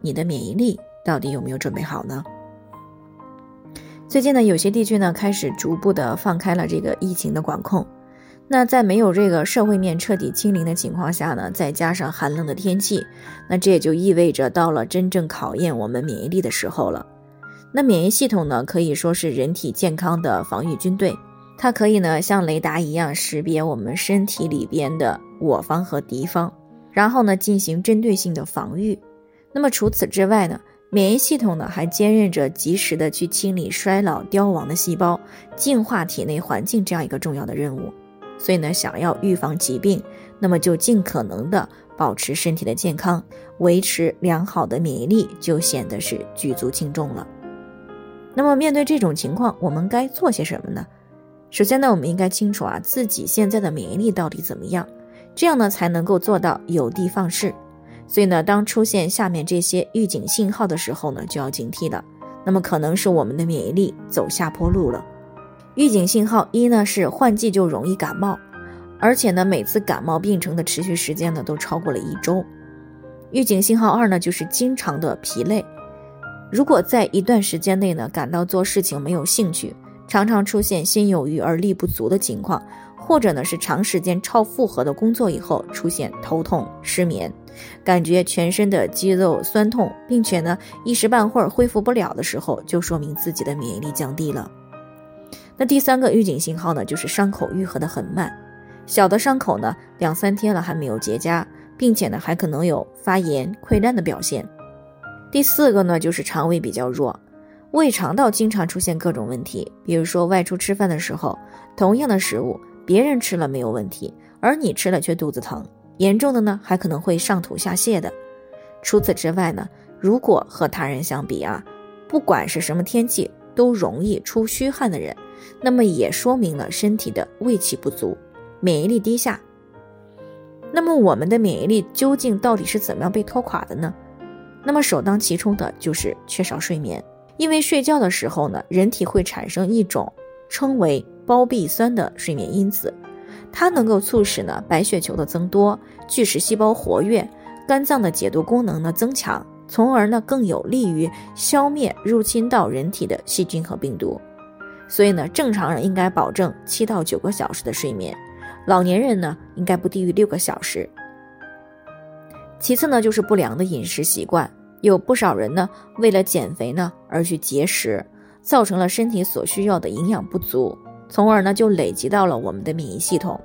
你的免疫力到底有没有准备好呢？最近呢，有些地区呢开始逐步的放开了这个疫情的管控。那在没有这个社会面彻底清零的情况下呢，再加上寒冷的天气，那这也就意味着到了真正考验我们免疫力的时候了。那免疫系统呢，可以说是人体健康的防御军队，它可以呢像雷达一样识别我们身体里边的我方和敌方，然后呢进行针对性的防御。那么除此之外呢，免疫系统呢还兼任着及时的去清理衰老凋亡的细胞，净化体内环境这样一个重要的任务。所以呢，想要预防疾病，那么就尽可能的保持身体的健康，维持良好的免疫力，就显得是举足轻重了。那么面对这种情况，我们该做些什么呢？首先呢，我们应该清楚啊自己现在的免疫力到底怎么样，这样呢才能够做到有的放矢。所以呢，当出现下面这些预警信号的时候呢，就要警惕了。那么可能是我们的免疫力走下坡路了。预警信号一呢是换季就容易感冒，而且呢每次感冒病程的持续时间呢都超过了一周。预警信号二呢就是经常的疲累，如果在一段时间内呢感到做事情没有兴趣，常常出现心有余而力不足的情况。或者呢是长时间超负荷的工作以后出现头痛、失眠，感觉全身的肌肉酸痛，并且呢一时半会儿恢复不了的时候，就说明自己的免疫力降低了。那第三个预警信号呢，就是伤口愈合的很慢，小的伤口呢两三天了还没有结痂，并且呢还可能有发炎溃烂的表现。第四个呢就是肠胃比较弱，胃肠道经常出现各种问题，比如说外出吃饭的时候，同样的食物。别人吃了没有问题，而你吃了却肚子疼，严重的呢还可能会上吐下泻的。除此之外呢，如果和他人相比啊，不管是什么天气都容易出虚汗的人，那么也说明了身体的胃气不足，免疫力低下。那么我们的免疫力究竟到底是怎么样被拖垮的呢？那么首当其冲的就是缺少睡眠，因为睡觉的时候呢，人体会产生一种称为。胞壁酸的睡眠因子，它能够促使呢白血球的增多，巨噬细胞活跃，肝脏的解毒功能呢增强，从而呢更有利于消灭入侵到人体的细菌和病毒。所以呢，正常人应该保证七到九个小时的睡眠，老年人呢应该不低于六个小时。其次呢，就是不良的饮食习惯，有不少人呢为了减肥呢而去节食，造成了身体所需要的营养不足。从而呢，就累积到了我们的免疫系统。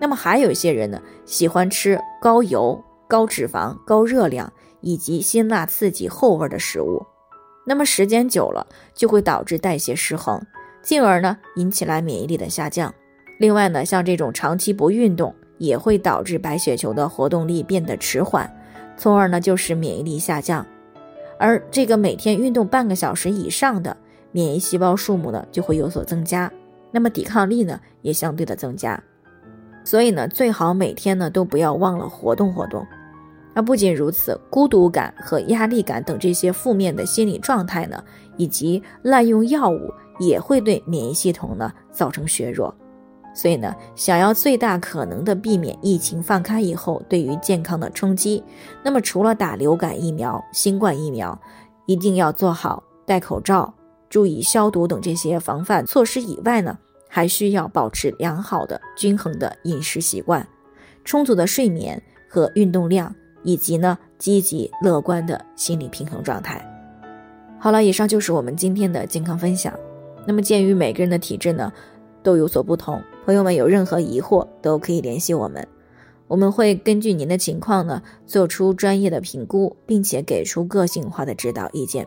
那么还有一些人呢，喜欢吃高油、高脂肪、高热量以及辛辣刺激、厚味的食物。那么时间久了，就会导致代谢失衡，进而呢，引起来免疫力的下降。另外呢，像这种长期不运动，也会导致白血球的活动力变得迟缓，从而呢，就使免疫力下降。而这个每天运动半个小时以上的，免疫细胞数目呢，就会有所增加。那么抵抗力呢也相对的增加，所以呢最好每天呢都不要忘了活动活动。那不仅如此，孤独感和压力感等这些负面的心理状态呢，以及滥用药物也会对免疫系统呢造成削弱。所以呢，想要最大可能的避免疫情放开以后对于健康的冲击，那么除了打流感疫苗、新冠疫苗，一定要做好戴口罩。注意消毒等这些防范措施以外呢，还需要保持良好的、均衡的饮食习惯，充足的睡眠和运动量，以及呢积极乐观的心理平衡状态。好了，以上就是我们今天的健康分享。那么鉴于每个人的体质呢都有所不同，朋友们有任何疑惑都可以联系我们，我们会根据您的情况呢做出专业的评估，并且给出个性化的指导意见。